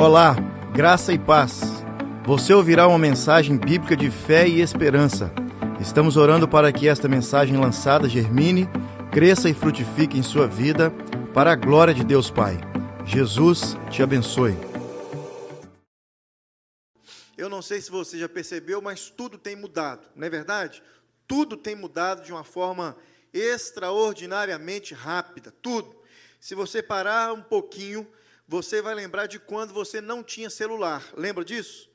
Olá, graça e paz. Você ouvirá uma mensagem bíblica de fé e esperança. Estamos orando para que esta mensagem lançada germine, cresça e frutifique em sua vida, para a glória de Deus Pai. Jesus te abençoe. Eu não sei se você já percebeu, mas tudo tem mudado, não é verdade? Tudo tem mudado de uma forma extraordinariamente rápida, tudo. Se você parar um pouquinho, você vai lembrar de quando você não tinha celular. Lembra disso?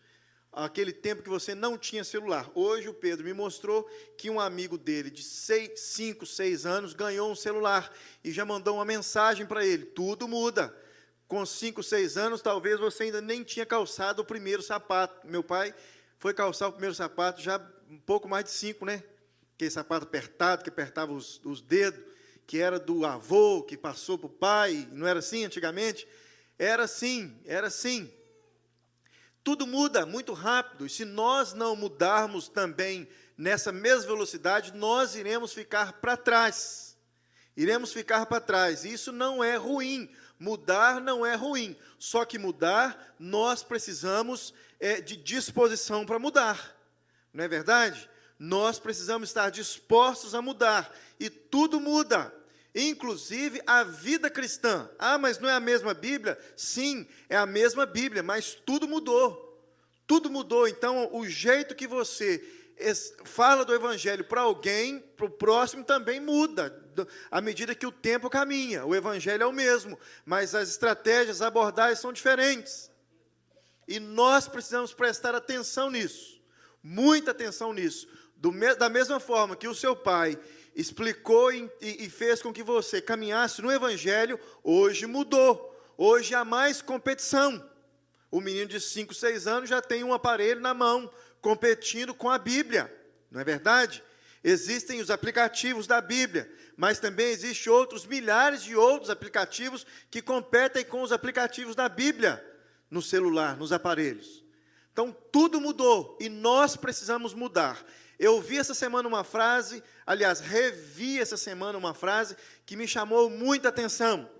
Aquele tempo que você não tinha celular. Hoje o Pedro me mostrou que um amigo dele de 5, 6 anos ganhou um celular e já mandou uma mensagem para ele. Tudo muda. Com 5, 6 anos, talvez você ainda nem tinha calçado o primeiro sapato. Meu pai foi calçar o primeiro sapato já um pouco mais de 5, né? Aquele sapato apertado, que apertava os, os dedos, que era do avô, que passou para o pai. Não era assim antigamente? Era assim, era assim. Tudo muda muito rápido, e se nós não mudarmos também nessa mesma velocidade, nós iremos ficar para trás. Iremos ficar para trás. Isso não é ruim. Mudar não é ruim. Só que mudar, nós precisamos é, de disposição para mudar. Não é verdade? Nós precisamos estar dispostos a mudar. E tudo muda inclusive a vida cristã. Ah, mas não é a mesma Bíblia? Sim, é a mesma Bíblia, mas tudo mudou. Tudo mudou. Então, o jeito que você fala do Evangelho para alguém, para o próximo, também muda, à medida que o tempo caminha. O Evangelho é o mesmo, mas as estratégias, as abordagens são diferentes. E nós precisamos prestar atenção nisso, muita atenção nisso. Do, da mesma forma que o seu pai explicou e, e fez com que você caminhasse no Evangelho, hoje mudou. Hoje há mais competição. O menino de 5, 6 anos já tem um aparelho na mão, competindo com a Bíblia, não é verdade? Existem os aplicativos da Bíblia, mas também existem outros milhares de outros aplicativos que competem com os aplicativos da Bíblia no celular, nos aparelhos. Então tudo mudou e nós precisamos mudar. Eu vi essa semana uma frase, aliás, revi essa semana uma frase que me chamou muita atenção.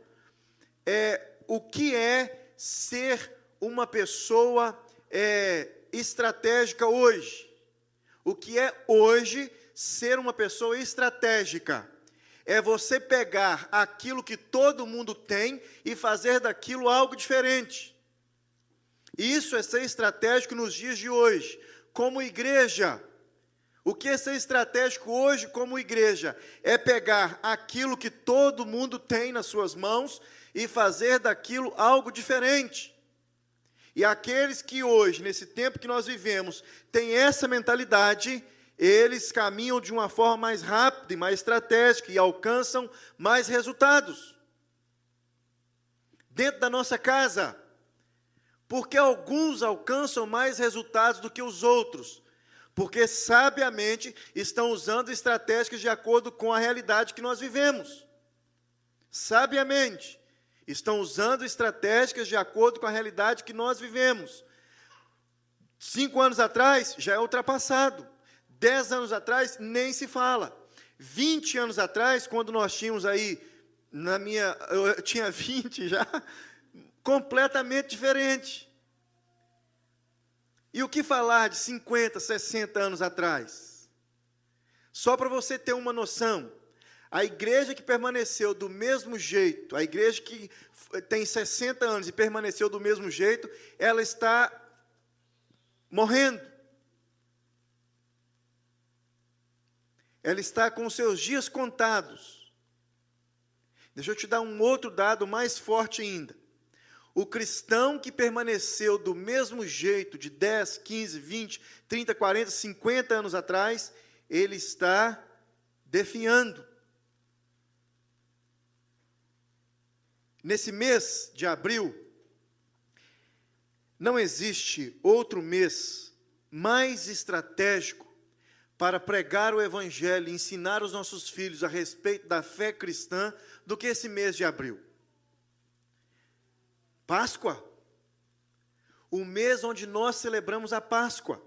É, o que é ser uma pessoa é, estratégica hoje? O que é hoje ser uma pessoa estratégica? É você pegar aquilo que todo mundo tem e fazer daquilo algo diferente. Isso é ser estratégico nos dias de hoje. Como igreja, o que é ser estratégico hoje como igreja é pegar aquilo que todo mundo tem nas suas mãos e fazer daquilo algo diferente. E aqueles que hoje, nesse tempo que nós vivemos, têm essa mentalidade, eles caminham de uma forma mais rápida e mais estratégica e alcançam mais resultados. Dentro da nossa casa, porque alguns alcançam mais resultados do que os outros porque sabiamente estão usando estratégias de acordo com a realidade que nós vivemos. Sabiamente estão usando estratégias de acordo com a realidade que nós vivemos. Cinco anos atrás já é ultrapassado. Dez anos atrás nem se fala. Vinte anos atrás, quando nós tínhamos aí, na minha, eu tinha vinte já, completamente diferente. E o que falar de 50, 60 anos atrás? Só para você ter uma noção, a igreja que permaneceu do mesmo jeito, a igreja que tem 60 anos e permaneceu do mesmo jeito, ela está morrendo. Ela está com seus dias contados. Deixa eu te dar um outro dado mais forte ainda. O cristão que permaneceu do mesmo jeito de 10, 15, 20, 30, 40, 50 anos atrás, ele está definhando. Nesse mês de abril, não existe outro mês mais estratégico para pregar o Evangelho ensinar os nossos filhos a respeito da fé cristã do que esse mês de abril. Páscoa. O mês onde nós celebramos a Páscoa.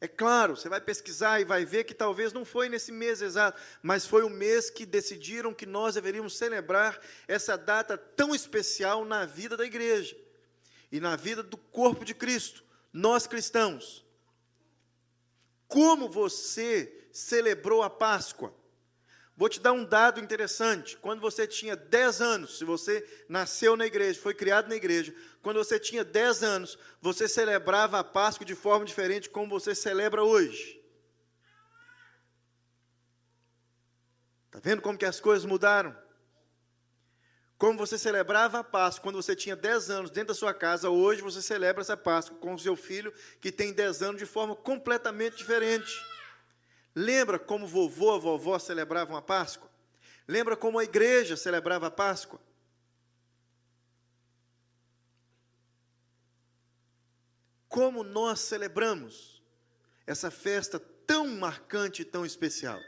É claro, você vai pesquisar e vai ver que talvez não foi nesse mês exato, mas foi o mês que decidiram que nós deveríamos celebrar essa data tão especial na vida da igreja. e na vida do corpo de Cristo, nós cristãos. Como você celebrou a Páscoa? Vou te dar um dado interessante. Quando você tinha 10 anos, se você nasceu na igreja, foi criado na igreja, quando você tinha 10 anos, você celebrava a Páscoa de forma diferente como você celebra hoje. Está vendo como que as coisas mudaram? Como você celebrava a Páscoa quando você tinha 10 anos dentro da sua casa, hoje você celebra essa Páscoa com o seu filho que tem 10 anos de forma completamente diferente. Lembra como vovô, a vovó celebravam a Páscoa? Lembra como a igreja celebrava a Páscoa? Como nós celebramos essa festa tão marcante e tão especial?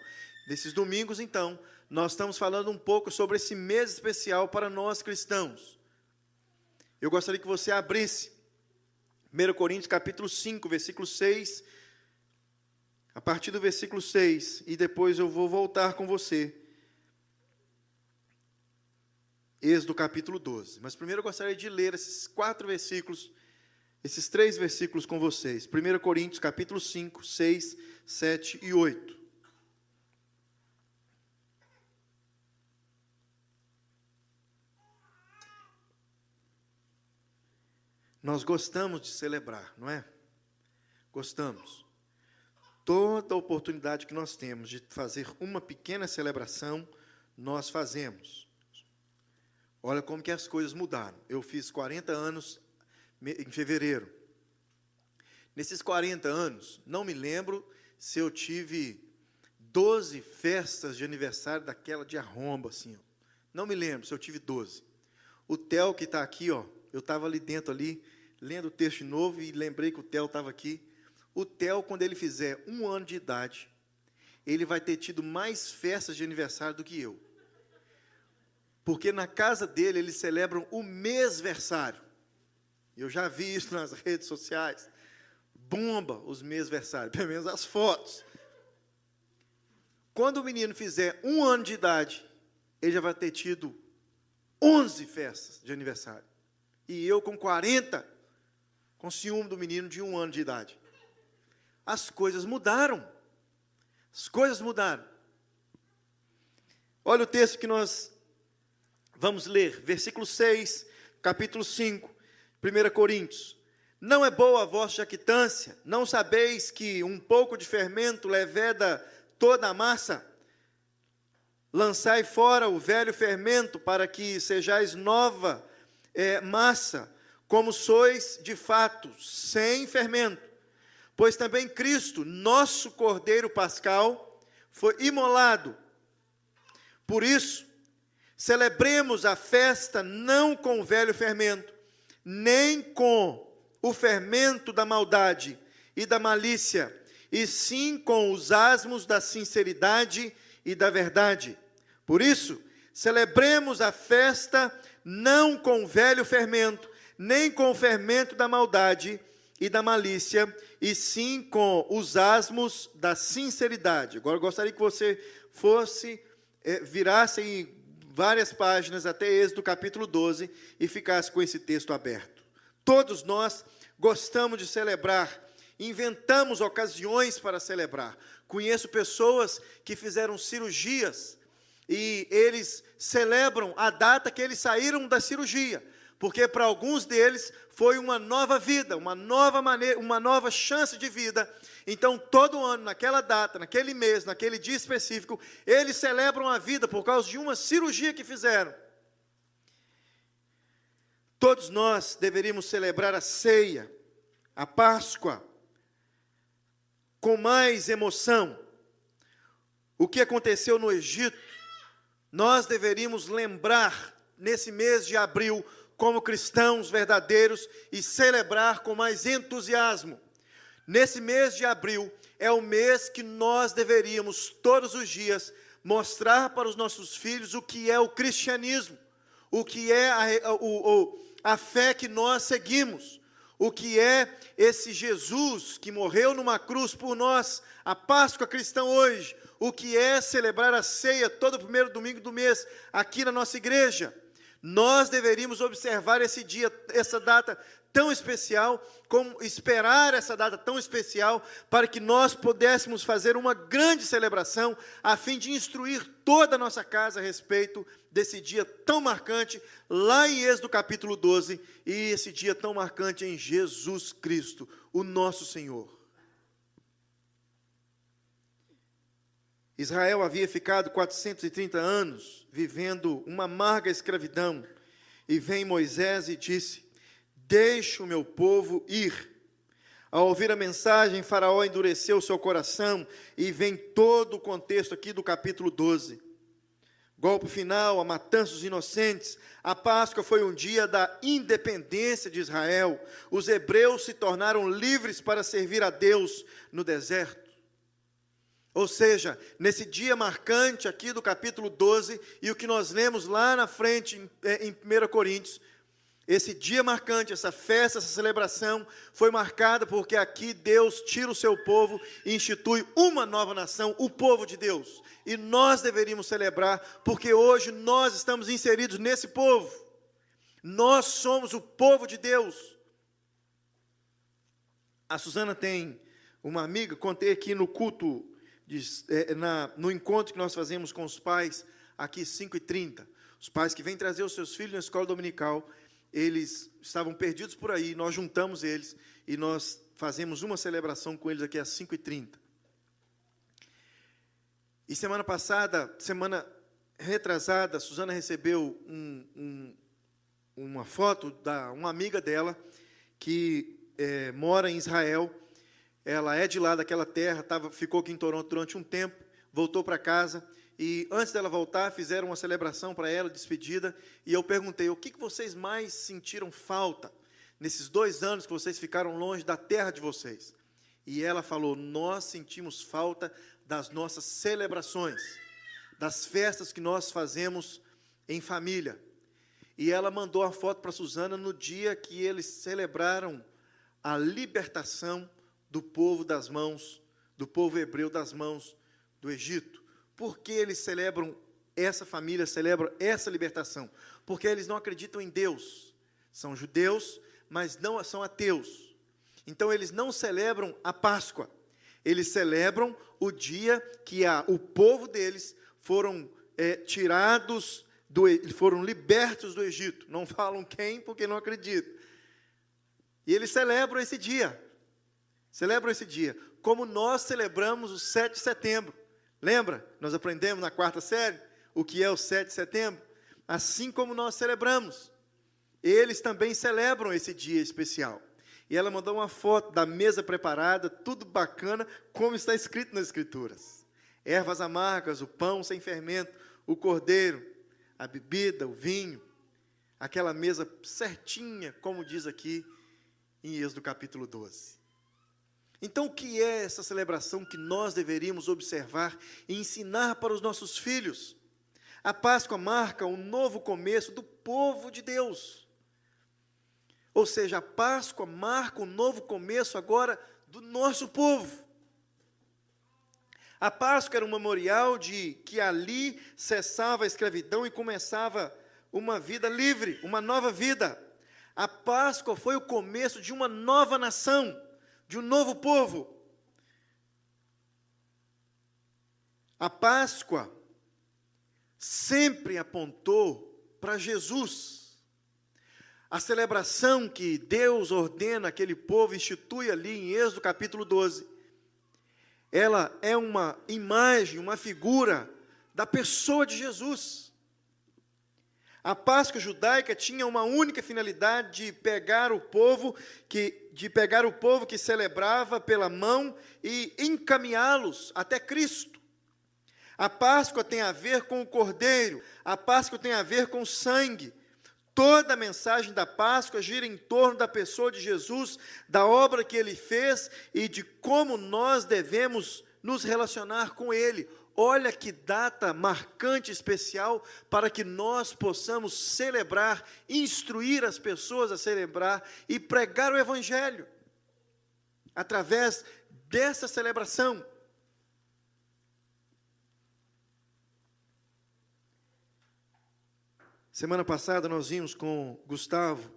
Nesses domingos, então, nós estamos falando um pouco sobre esse mês especial para nós cristãos. Eu gostaria que você abrisse 1 Coríntios capítulo 5, versículo 6 a partir do versículo 6, e depois eu vou voltar com você. Êxodo capítulo 12. Mas primeiro eu gostaria de ler esses quatro versículos, esses três versículos com vocês. 1 Coríntios capítulo 5, 6, 7 e 8. Nós gostamos de celebrar, não é? Gostamos. Toda oportunidade que nós temos de fazer uma pequena celebração, nós fazemos. Olha como que as coisas mudaram. Eu fiz 40 anos em fevereiro. Nesses 40 anos, não me lembro se eu tive 12 festas de aniversário daquela de arromba, assim. Ó. Não me lembro se eu tive 12. O Theo que está aqui, ó, eu estava ali dentro, ali, lendo o texto novo e lembrei que o Theo estava aqui. O Theo, quando ele fizer um ano de idade, ele vai ter tido mais festas de aniversário do que eu. Porque na casa dele eles celebram o mêsversário. Eu já vi isso nas redes sociais. Bomba os mêsversários, pelo menos as fotos. Quando o menino fizer um ano de idade, ele já vai ter tido 11 festas de aniversário. E eu com 40, com ciúme do menino de um ano de idade as coisas mudaram. As coisas mudaram. Olha o texto que nós vamos ler, versículo 6, capítulo 5, 1 Coríntios. Não é boa a vossa jactância, não sabeis que um pouco de fermento leveda toda a massa? Lançai fora o velho fermento, para que sejais nova é, massa, como sois de fato, sem fermento. Pois também Cristo, nosso Cordeiro Pascal, foi imolado. Por isso, celebremos a festa não com o velho fermento, nem com o fermento da maldade e da malícia, e sim com os asmos da sinceridade e da verdade. Por isso, celebremos a festa não com o velho fermento, nem com o fermento da maldade e da malícia, e sim com os asmos da sinceridade. Agora, gostaria que você fosse, é, virasse em várias páginas até Êxodo capítulo 12 e ficasse com esse texto aberto. Todos nós gostamos de celebrar, inventamos ocasiões para celebrar. Conheço pessoas que fizeram cirurgias e eles celebram a data que eles saíram da cirurgia porque para alguns deles foi uma nova vida, uma nova maneira, uma nova chance de vida. Então, todo ano, naquela data, naquele mês, naquele dia específico, eles celebram a vida por causa de uma cirurgia que fizeram. Todos nós deveríamos celebrar a ceia, a Páscoa, com mais emoção. O que aconteceu no Egito, nós deveríamos lembrar nesse mês de abril como cristãos verdadeiros e celebrar com mais entusiasmo. Nesse mês de abril é o mês que nós deveríamos todos os dias mostrar para os nossos filhos o que é o cristianismo, o que é a, a, a fé que nós seguimos, o que é esse Jesus que morreu numa cruz por nós, a Páscoa cristã hoje, o que é celebrar a ceia todo primeiro domingo do mês aqui na nossa igreja. Nós deveríamos observar esse dia, essa data tão especial, como esperar essa data tão especial, para que nós pudéssemos fazer uma grande celebração, a fim de instruir toda a nossa casa a respeito desse dia tão marcante, lá em Êxodo capítulo 12, e esse dia tão marcante em Jesus Cristo, o nosso Senhor. Israel havia ficado 430 anos vivendo uma amarga escravidão, e vem Moisés e disse: Deixe o meu povo ir. Ao ouvir a mensagem, Faraó endureceu seu coração e vem todo o contexto aqui do capítulo 12. Golpe final, a matança dos inocentes. A Páscoa foi um dia da independência de Israel. Os hebreus se tornaram livres para servir a Deus no deserto. Ou seja, nesse dia marcante aqui do capítulo 12, e o que nós lemos lá na frente em 1 Coríntios, esse dia marcante, essa festa, essa celebração foi marcada porque aqui Deus tira o seu povo e institui uma nova nação, o povo de Deus. E nós deveríamos celebrar porque hoje nós estamos inseridos nesse povo. Nós somos o povo de Deus. A Suzana tem uma amiga, contei aqui no culto, de, é, na, no encontro que nós fazemos com os pais, aqui 5h30. Os pais que vêm trazer os seus filhos na escola dominical eles estavam perdidos por aí, nós juntamos eles e nós fazemos uma celebração com eles aqui às 5h30. E semana passada, semana retrasada, Suzana recebeu um, um, uma foto da uma amiga dela que é, mora em Israel. Ela é de lá daquela terra, tava, ficou aqui em Toronto durante um tempo, voltou para casa e antes dela voltar, fizeram uma celebração para ela, despedida, e eu perguntei: o que, que vocês mais sentiram falta nesses dois anos que vocês ficaram longe da terra de vocês? E ela falou: nós sentimos falta das nossas celebrações, das festas que nós fazemos em família. E ela mandou a foto para Suzana no dia que eles celebraram a libertação do povo das mãos, do povo hebreu das mãos do Egito. Por que eles celebram, essa família celebra essa libertação? Porque eles não acreditam em Deus. São judeus, mas não são ateus. Então eles não celebram a Páscoa. Eles celebram o dia que a, o povo deles foram é, tirados, do, foram libertos do Egito. Não falam quem, porque não acreditam. E eles celebram esse dia. Celebram esse dia. Como nós celebramos o 7 de setembro. Lembra? Nós aprendemos na quarta série o que é o 7 de setembro? Assim como nós celebramos. Eles também celebram esse dia especial. E ela mandou uma foto da mesa preparada, tudo bacana, como está escrito nas Escrituras: ervas amargas, o pão sem fermento, o cordeiro, a bebida, o vinho, aquela mesa certinha, como diz aqui em Êxodo capítulo 12. Então, o que é essa celebração que nós deveríamos observar e ensinar para os nossos filhos? A Páscoa marca um novo começo do povo de Deus. Ou seja, a Páscoa marca um novo começo agora do nosso povo. A Páscoa era um memorial de que ali cessava a escravidão e começava uma vida livre, uma nova vida. A Páscoa foi o começo de uma nova nação de um novo povo. A Páscoa sempre apontou para Jesus. A celebração que Deus ordena aquele povo, institui ali em Êxodo capítulo 12, ela é uma imagem, uma figura da pessoa de Jesus. A Páscoa judaica tinha uma única finalidade de pegar o povo que de pegar o povo que celebrava pela mão e encaminhá-los até Cristo. A Páscoa tem a ver com o Cordeiro, a Páscoa tem a ver com o sangue. Toda a mensagem da Páscoa gira em torno da pessoa de Jesus, da obra que ele fez e de como nós devemos nos relacionar com ele. Olha que data marcante especial para que nós possamos celebrar, instruir as pessoas a celebrar e pregar o Evangelho através dessa celebração. Semana passada nós vimos com Gustavo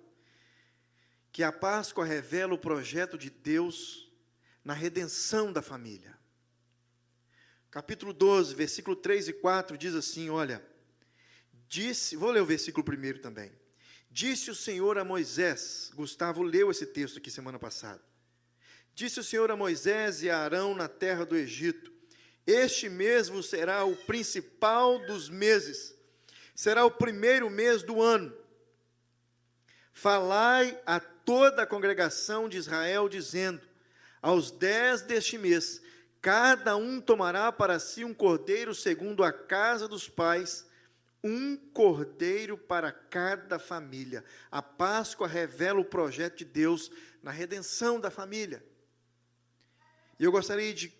que a Páscoa revela o projeto de Deus na redenção da família. Capítulo 12, versículo 3 e 4 diz assim: Olha, disse, vou ler o versículo primeiro também. Disse o Senhor a Moisés, Gustavo leu esse texto aqui semana passada. Disse o Senhor a Moisés e a Arão na terra do Egito: Este mesmo será o principal dos meses será o primeiro mês do ano. Falai a toda a congregação de Israel, dizendo: Aos dez deste mês, cada um tomará para si um cordeiro segundo a casa dos pais, um cordeiro para cada família. A Páscoa revela o projeto de Deus na redenção da família. E eu gostaria de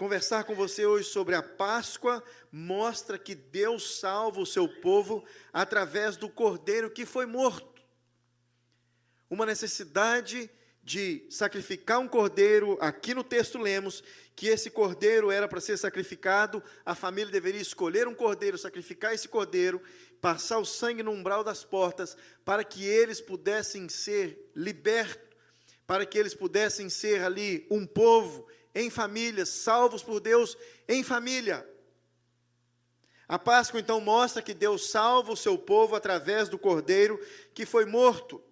Conversar com você hoje sobre a Páscoa mostra que Deus salva o seu povo através do cordeiro que foi morto. Uma necessidade de sacrificar um cordeiro, aqui no texto lemos que esse cordeiro era para ser sacrificado, a família deveria escolher um cordeiro, sacrificar esse cordeiro, passar o sangue no umbral das portas, para que eles pudessem ser libertos, para que eles pudessem ser ali um povo em família, salvos por Deus em família. A Páscoa então mostra que Deus salva o seu povo através do cordeiro que foi morto.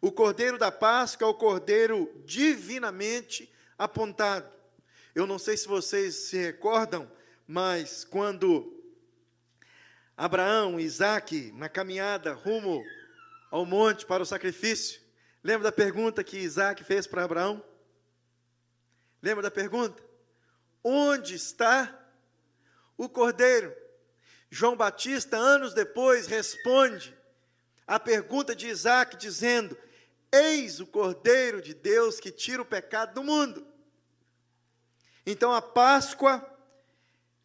O cordeiro da Páscoa é o cordeiro divinamente apontado. Eu não sei se vocês se recordam, mas quando Abraão e Isaac, na caminhada rumo ao monte para o sacrifício, lembra da pergunta que Isaac fez para Abraão? Lembra da pergunta? Onde está o cordeiro? João Batista, anos depois, responde a pergunta de Isaac, dizendo: Eis o cordeiro de Deus que tira o pecado do mundo. Então a Páscoa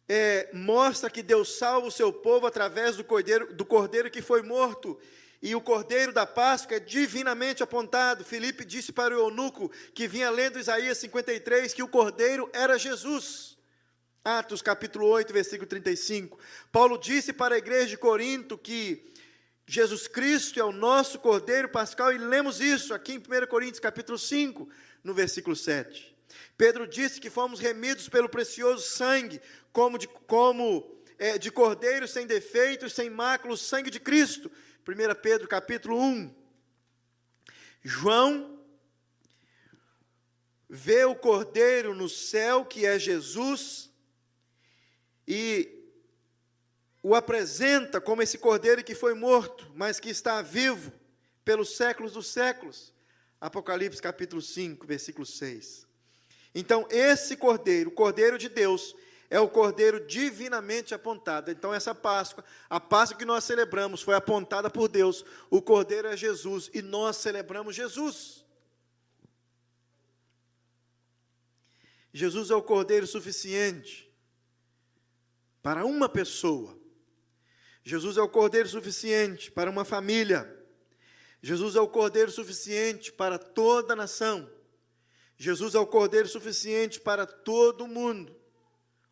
é, mostra que Deus salva o seu povo através do cordeiro, do cordeiro que foi morto e o cordeiro da Páscoa é divinamente apontado. Filipe disse para o eunuco que vinha lendo Isaías 53 que o cordeiro era Jesus. Atos capítulo 8, versículo 35. Paulo disse para a igreja de Corinto que Jesus Cristo é o nosso cordeiro pascal e lemos isso aqui em 1 Coríntios capítulo 5, no versículo 7. Pedro disse que fomos remidos pelo precioso sangue, como de, como, é, de cordeiro sem defeito, sem mácula, o sangue de Cristo. 1 Pedro capítulo 1. João vê o cordeiro no céu, que é Jesus, e o apresenta como esse cordeiro que foi morto, mas que está vivo pelos séculos dos séculos. Apocalipse capítulo 5, versículo 6. Então, esse cordeiro, o cordeiro de Deus, é o cordeiro divinamente apontado. Então, essa Páscoa, a Páscoa que nós celebramos, foi apontada por Deus. O cordeiro é Jesus e nós celebramos Jesus. Jesus é o cordeiro suficiente para uma pessoa. Jesus é o cordeiro suficiente para uma família. Jesus é o cordeiro suficiente para toda a nação. Jesus é o cordeiro suficiente para todo mundo.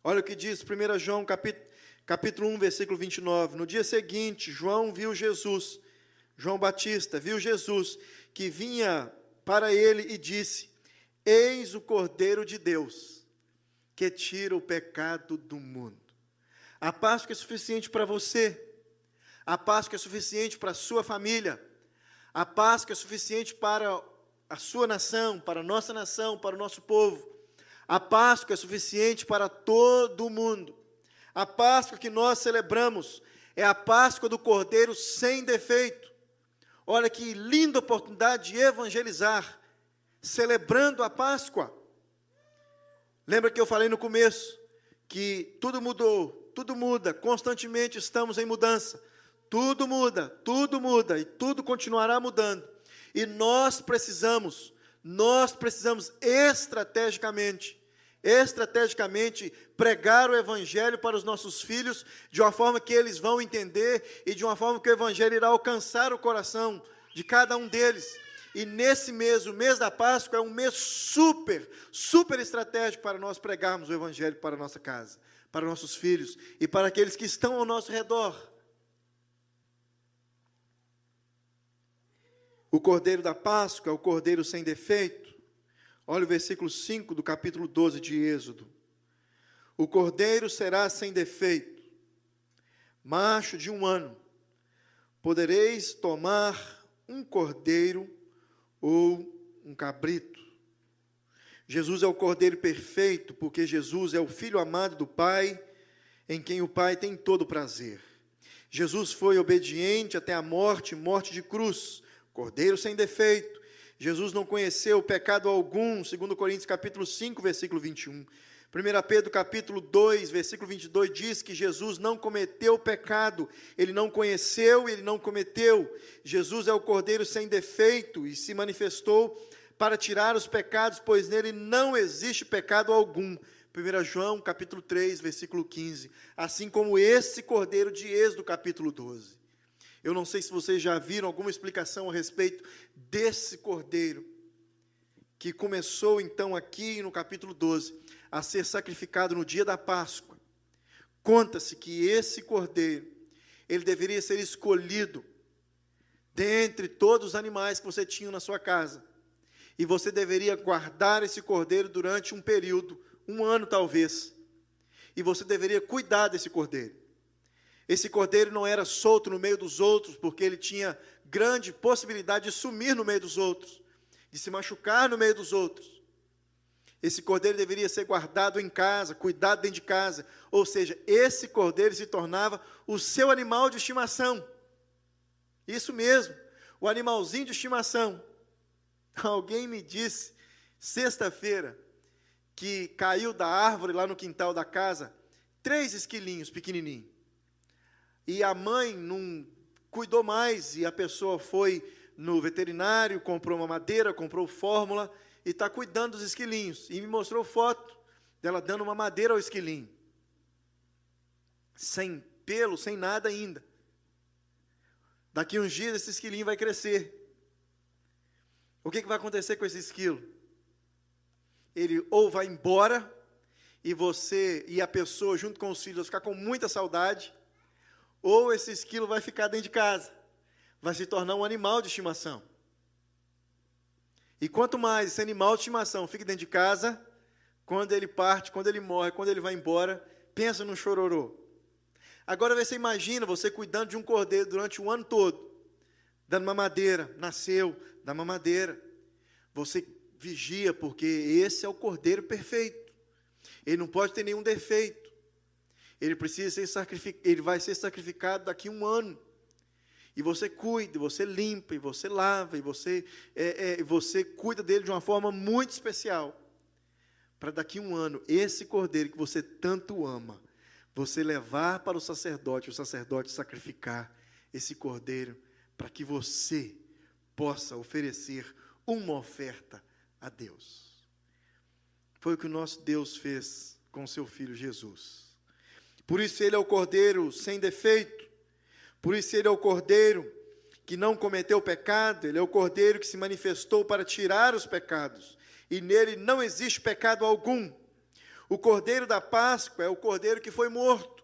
Olha o que diz 1 João capítulo, capítulo 1, versículo 29. No dia seguinte, João viu Jesus, João Batista viu Jesus, que vinha para ele e disse: Eis o Cordeiro de Deus, que tira o pecado do mundo. A Páscoa é suficiente para você, a Páscoa é suficiente para a sua família, a Páscoa é suficiente para a sua nação, para a nossa nação, para o nosso povo. A Páscoa é suficiente para todo mundo. A Páscoa que nós celebramos é a Páscoa do Cordeiro sem defeito. Olha que linda oportunidade de evangelizar, celebrando a Páscoa. Lembra que eu falei no começo que tudo mudou, tudo muda, constantemente estamos em mudança. Tudo muda, tudo muda e tudo continuará mudando. E nós precisamos, nós precisamos estrategicamente estrategicamente pregar o Evangelho para os nossos filhos, de uma forma que eles vão entender e de uma forma que o Evangelho irá alcançar o coração de cada um deles. E nesse mês, o mês da Páscoa, é um mês super, super estratégico para nós pregarmos o Evangelho para a nossa casa, para nossos filhos e para aqueles que estão ao nosso redor. O cordeiro da Páscoa é o cordeiro sem defeito. Olha o versículo 5 do capítulo 12 de Êxodo. O cordeiro será sem defeito, macho de um ano. Podereis tomar um cordeiro ou um cabrito. Jesus é o cordeiro perfeito, porque Jesus é o filho amado do Pai, em quem o Pai tem todo prazer. Jesus foi obediente até a morte, morte de cruz, cordeiro sem defeito. Jesus não conheceu pecado algum, segundo Coríntios capítulo 5, versículo 21. 1 Pedro capítulo 2, versículo 22 diz que Jesus não cometeu pecado, ele não conheceu, ele não cometeu. Jesus é o cordeiro sem defeito e se manifestou para tirar os pecados, pois nele não existe pecado algum. 1 João capítulo 3, versículo 15. Assim como esse cordeiro de Êxodo capítulo 12. Eu não sei se vocês já viram alguma explicação a respeito desse cordeiro, que começou então aqui no capítulo 12, a ser sacrificado no dia da Páscoa. Conta-se que esse cordeiro, ele deveria ser escolhido dentre todos os animais que você tinha na sua casa. E você deveria guardar esse cordeiro durante um período, um ano talvez. E você deveria cuidar desse cordeiro. Esse cordeiro não era solto no meio dos outros, porque ele tinha grande possibilidade de sumir no meio dos outros, de se machucar no meio dos outros. Esse cordeiro deveria ser guardado em casa, cuidado dentro de casa. Ou seja, esse cordeiro se tornava o seu animal de estimação. Isso mesmo, o animalzinho de estimação. Alguém me disse, sexta-feira, que caiu da árvore lá no quintal da casa, três esquilinhos pequenininhos. E a mãe não cuidou mais, e a pessoa foi no veterinário, comprou uma madeira, comprou fórmula, e está cuidando dos esquilinhos. E me mostrou foto dela dando uma madeira ao esquilinho. Sem pelo, sem nada ainda. Daqui uns dias esse esquilinho vai crescer. O que, que vai acontecer com esse esquilo? Ele ou vai embora e você e a pessoa junto com os filhos vai ficar com muita saudade, ou esse esquilo vai ficar dentro de casa, vai se tornar um animal de estimação. E quanto mais esse animal de estimação fica dentro de casa, quando ele parte, quando ele morre, quando ele vai embora, pensa no chororô. Agora você imagina você cuidando de um cordeiro durante o ano todo, dando mamadeira, nasceu, dá mamadeira. Você vigia, porque esse é o cordeiro perfeito. Ele não pode ter nenhum defeito. Ele precisa ser sacrificado, ele vai ser sacrificado daqui a um ano. E você cuida, você limpa, e você lava, e você, é, é, você cuida dele de uma forma muito especial. Para daqui a um ano, esse cordeiro que você tanto ama, você levar para o sacerdote, o sacerdote sacrificar esse cordeiro, para que você possa oferecer uma oferta a Deus. Foi o que o nosso Deus fez com seu filho Jesus. Por isso ele é o cordeiro sem defeito, por isso ele é o cordeiro que não cometeu pecado, ele é o cordeiro que se manifestou para tirar os pecados, e nele não existe pecado algum. O cordeiro da Páscoa é o cordeiro que foi morto.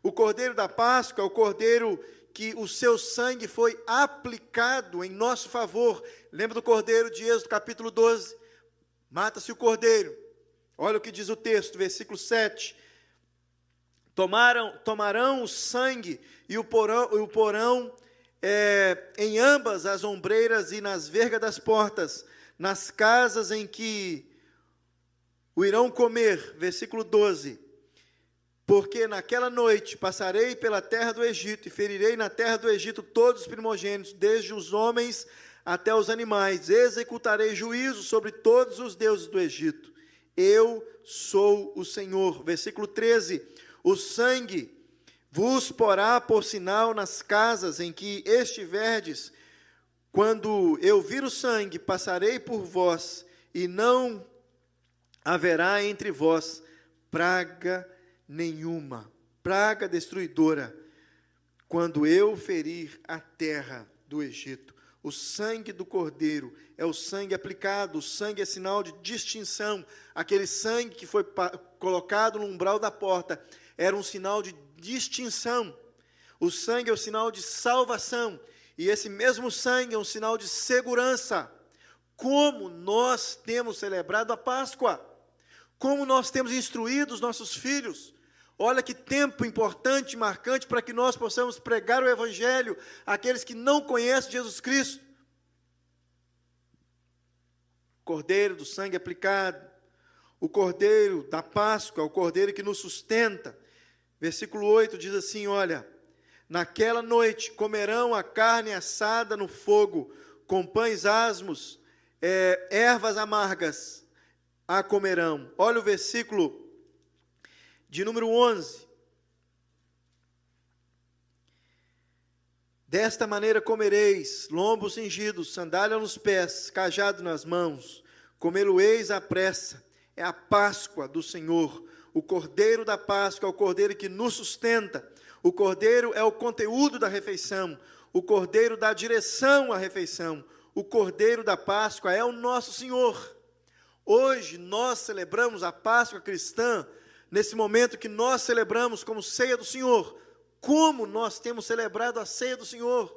O cordeiro da Páscoa é o cordeiro que o seu sangue foi aplicado em nosso favor. Lembra do cordeiro de Êxodo capítulo 12? Mata-se o cordeiro. Olha o que diz o texto, versículo 7. Tomaram, tomarão o sangue e o porão, e o porão é, em ambas as ombreiras e nas vergas das portas, nas casas em que o irão comer. Versículo 12. Porque naquela noite passarei pela terra do Egito e ferirei na terra do Egito todos os primogênitos, desde os homens até os animais. Executarei juízo sobre todos os deuses do Egito. Eu sou o Senhor. Versículo 13 o sangue vos porá por sinal nas casas em que estiverdes. Quando eu vir o sangue, passarei por vós, e não haverá entre vós praga nenhuma, praga destruidora, quando eu ferir a terra do Egito. O sangue do cordeiro é o sangue aplicado, o sangue é sinal de distinção. Aquele sangue que foi colocado no umbral da porta era um sinal de distinção. O sangue é o sinal de salvação. E esse mesmo sangue é um sinal de segurança. Como nós temos celebrado a Páscoa, como nós temos instruído os nossos filhos. Olha que tempo importante, marcante, para que nós possamos pregar o Evangelho àqueles que não conhecem Jesus Cristo. Cordeiro do sangue aplicado, o cordeiro da Páscoa, o cordeiro que nos sustenta. Versículo 8 diz assim: Olha, naquela noite comerão a carne assada no fogo, com pães asmos, é, ervas amargas a comerão. Olha o versículo de número 11. Desta maneira comereis lombos cingidos, sandália nos pés, cajado nas mãos, comê-lo-eis à pressa. É a Páscoa do Senhor. O cordeiro da Páscoa é o cordeiro que nos sustenta. O cordeiro é o conteúdo da refeição. O cordeiro dá direção à refeição. O cordeiro da Páscoa é o nosso Senhor. Hoje nós celebramos a Páscoa cristã nesse momento que nós celebramos como ceia do Senhor, como nós temos celebrado a ceia do Senhor,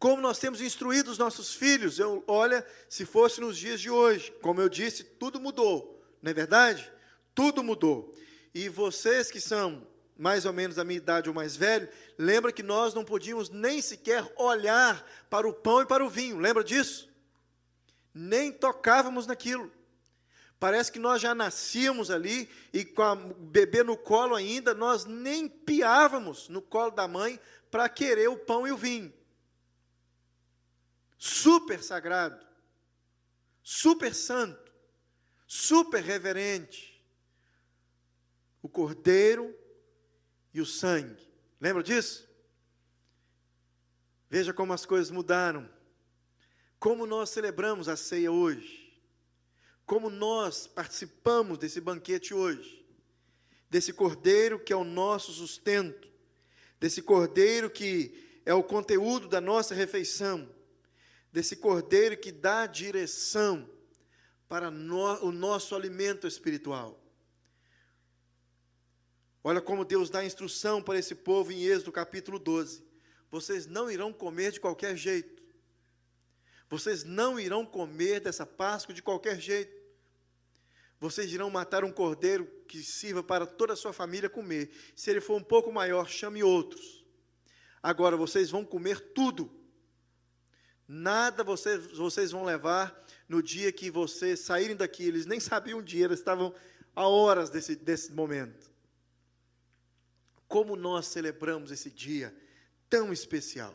como nós temos instruído os nossos filhos. Eu, olha, se fosse nos dias de hoje, como eu disse, tudo mudou, não é verdade? Tudo mudou. E vocês que são mais ou menos da minha idade ou mais velho, lembra que nós não podíamos nem sequer olhar para o pão e para o vinho, lembra disso? Nem tocávamos naquilo. Parece que nós já nascíamos ali e com o bebê no colo ainda, nós nem piávamos no colo da mãe para querer o pão e o vinho. Super sagrado, super santo, super reverente. O cordeiro e o sangue. Lembra disso? Veja como as coisas mudaram. Como nós celebramos a ceia hoje como nós participamos desse banquete hoje, desse cordeiro que é o nosso sustento, desse cordeiro que é o conteúdo da nossa refeição, desse cordeiro que dá direção para no, o nosso alimento espiritual. Olha como Deus dá instrução para esse povo em Êxodo capítulo 12: vocês não irão comer de qualquer jeito. Vocês não irão comer dessa Páscoa de qualquer jeito. Vocês irão matar um cordeiro que sirva para toda a sua família comer. Se ele for um pouco maior, chame outros. Agora vocês vão comer tudo. Nada vocês, vocês vão levar no dia que vocês saírem daqui. Eles nem sabiam o dia, eles estavam a horas desse, desse momento. Como nós celebramos esse dia tão especial.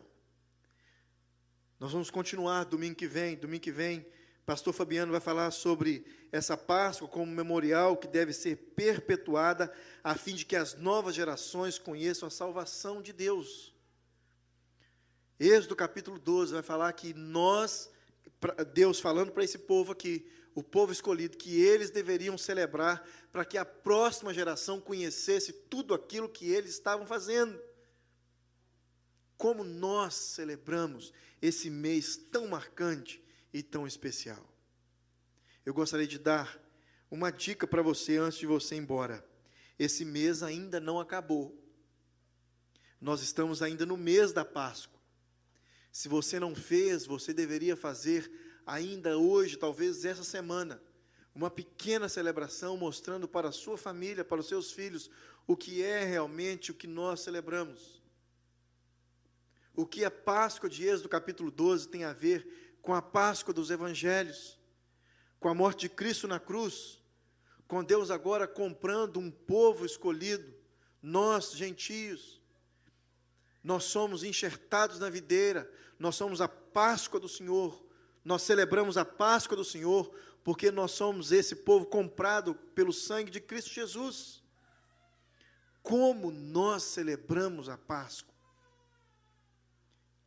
Nós vamos continuar domingo que vem. Domingo que vem Pastor Fabiano vai falar sobre essa Páscoa como memorial que deve ser perpetuada a fim de que as novas gerações conheçam a salvação de Deus. Êxodo capítulo 12 vai falar que nós, Deus falando para esse povo aqui, o povo escolhido, que eles deveriam celebrar para que a próxima geração conhecesse tudo aquilo que eles estavam fazendo. Como nós celebramos esse mês tão marcante e tão especial. Eu gostaria de dar uma dica para você antes de você ir embora. Esse mês ainda não acabou. Nós estamos ainda no mês da Páscoa. Se você não fez, você deveria fazer ainda hoje, talvez essa semana, uma pequena celebração mostrando para a sua família, para os seus filhos, o que é realmente o que nós celebramos. O que a Páscoa de Êxodo capítulo 12 tem a ver com a Páscoa dos Evangelhos, com a morte de Cristo na cruz, com Deus agora comprando um povo escolhido, nós, gentios, nós somos enxertados na videira, nós somos a Páscoa do Senhor, nós celebramos a Páscoa do Senhor, porque nós somos esse povo comprado pelo sangue de Cristo Jesus. Como nós celebramos a Páscoa?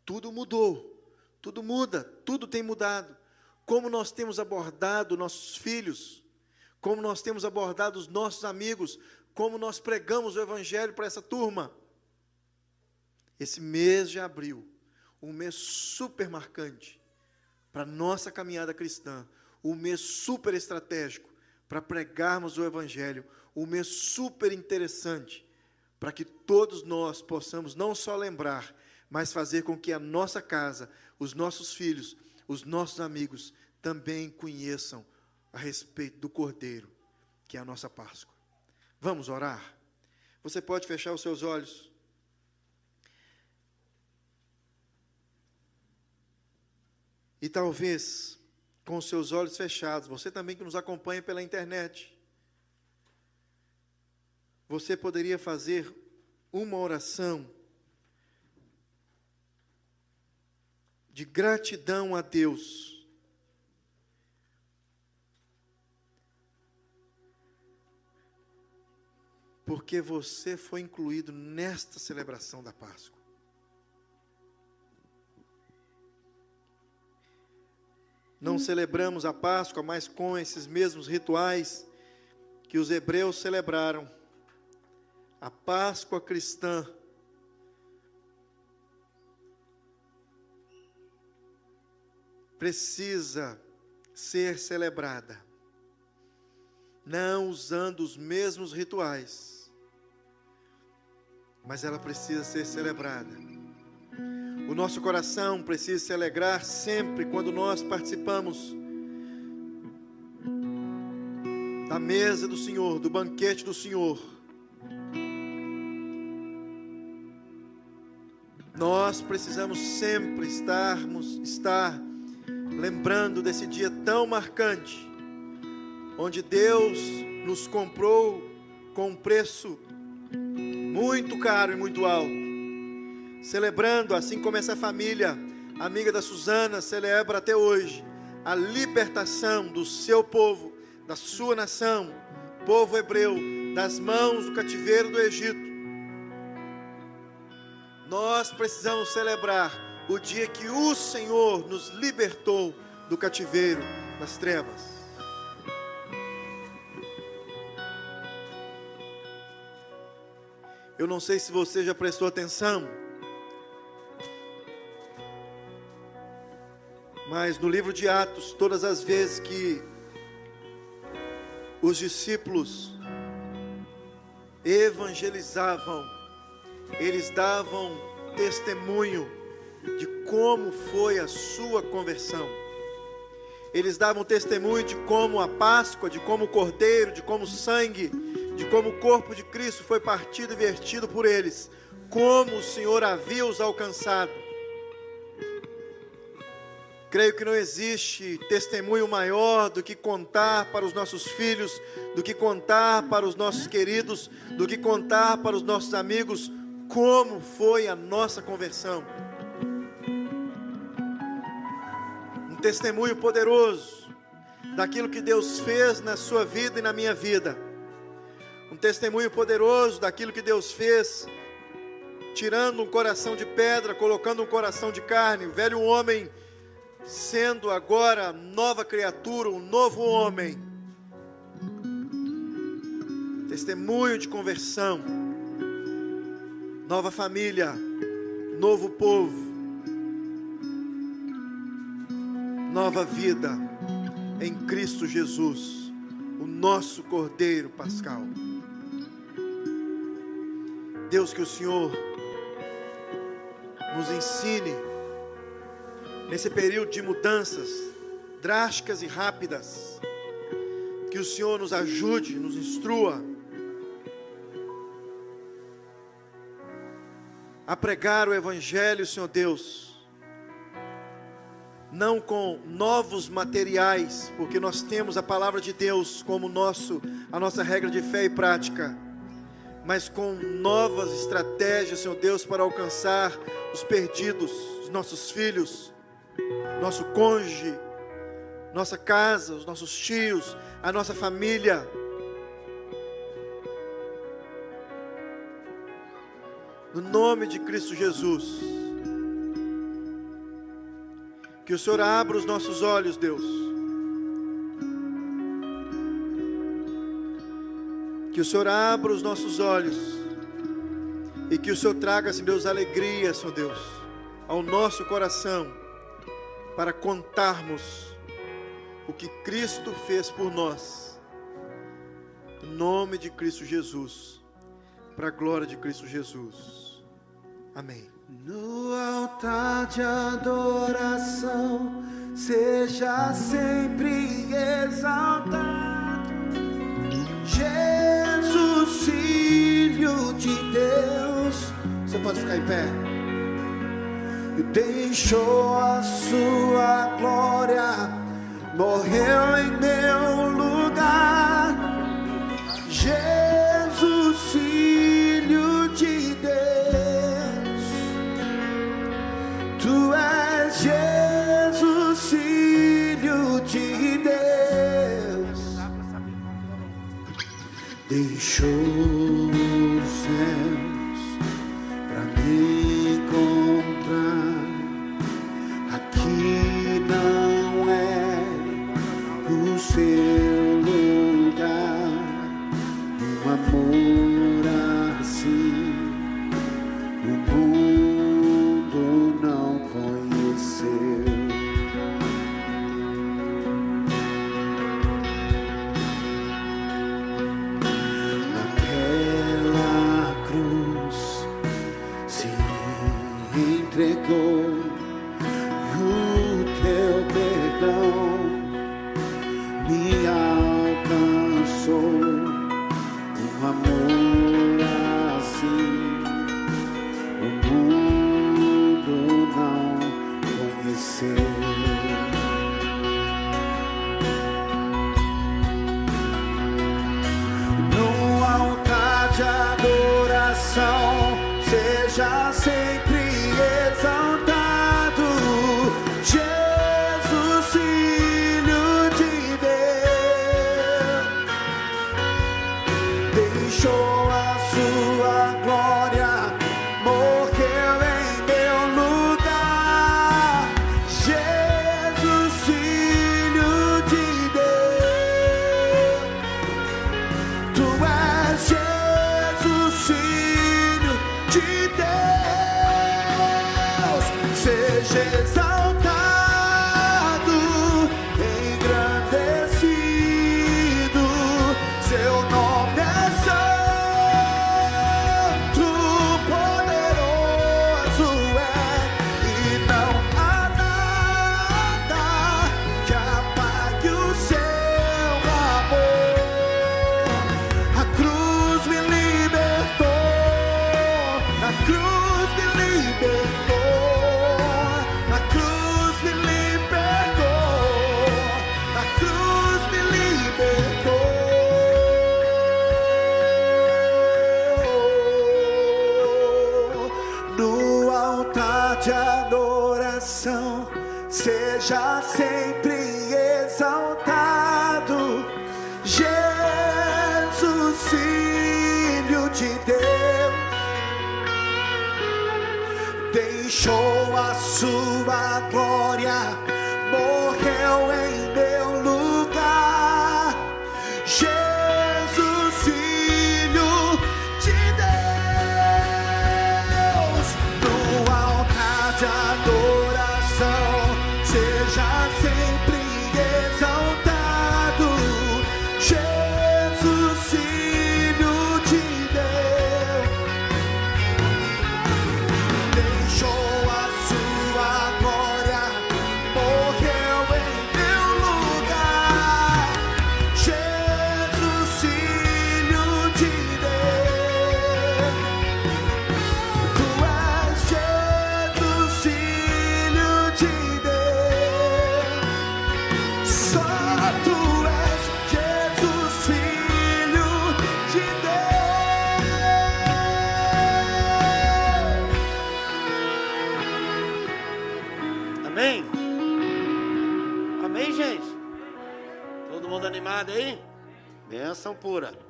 Tudo mudou tudo muda, tudo tem mudado. Como nós temos abordado nossos filhos, como nós temos abordado os nossos amigos, como nós pregamos o Evangelho para essa turma. Esse mês de abril, um mês super marcante para nossa caminhada cristã, um mês super estratégico para pregarmos o Evangelho, um mês super interessante para que todos nós possamos não só lembrar, mas fazer com que a nossa casa, os nossos filhos, os nossos amigos também conheçam a respeito do Cordeiro, que é a nossa Páscoa. Vamos orar? Você pode fechar os seus olhos. E talvez, com seus olhos fechados, você também que nos acompanha pela internet, você poderia fazer uma oração de gratidão a Deus. Porque você foi incluído nesta celebração da Páscoa. Não celebramos a Páscoa, mas com esses mesmos rituais que os hebreus celebraram. A Páscoa cristã precisa ser celebrada, não usando os mesmos rituais, mas ela precisa ser celebrada. O nosso coração precisa se alegrar sempre quando nós participamos da mesa do Senhor, do banquete do Senhor. Nós precisamos sempre estarmos estar lembrando desse dia tão marcante, onde Deus nos comprou com um preço muito caro e muito alto. Celebrando, assim como essa família amiga da Suzana celebra até hoje, a libertação do seu povo, da sua nação, povo hebreu, das mãos do cativeiro do Egito. Nós precisamos celebrar o dia que o Senhor nos libertou do cativeiro das trevas. Eu não sei se você já prestou atenção, mas no livro de Atos, todas as vezes que os discípulos evangelizavam, eles davam testemunho de como foi a sua conversão. Eles davam testemunho de como a Páscoa, de como o Cordeiro, de como o sangue, de como o corpo de Cristo foi partido e vertido por eles, como o Senhor havia os alcançado. Creio que não existe testemunho maior do que contar para os nossos filhos, do que contar para os nossos queridos, do que contar para os nossos amigos como foi a nossa conversão. testemunho poderoso daquilo que Deus fez na sua vida e na minha vida. Um testemunho poderoso daquilo que Deus fez, tirando um coração de pedra, colocando um coração de carne, o velho homem sendo agora nova criatura, um novo homem. Testemunho de conversão, nova família, novo povo. nova vida em Cristo Jesus, o nosso Cordeiro Pascal. Deus, que o Senhor nos ensine nesse período de mudanças drásticas e rápidas, que o Senhor nos ajude, nos instrua a pregar o Evangelho, Senhor Deus não com novos materiais, porque nós temos a palavra de Deus como nosso, a nossa regra de fé e prática, mas com novas estratégias, Senhor Deus, para alcançar os perdidos, os nossos filhos, nosso cônjuge, nossa casa, os nossos tios, a nossa família. No nome de Cristo Jesus. Que o Senhor abra os nossos olhos, Deus. Que o Senhor abra os nossos olhos. E que o Senhor traga, Senhor Deus, alegria, Senhor Deus, ao nosso coração, para contarmos o que Cristo fez por nós. Em nome de Cristo Jesus, para a glória de Cristo Jesus. Amém. No altar de adoração, seja sempre exaltado. Jesus, Filho de Deus. Você pode ficar em pé. Deixou a sua glória, morreu em meu lugar. Jesus, Filho de Deus, Tu és Jesus, Filho de Deus, deixou de Deus, deixou a sua glória, morreu em meu Benção pura.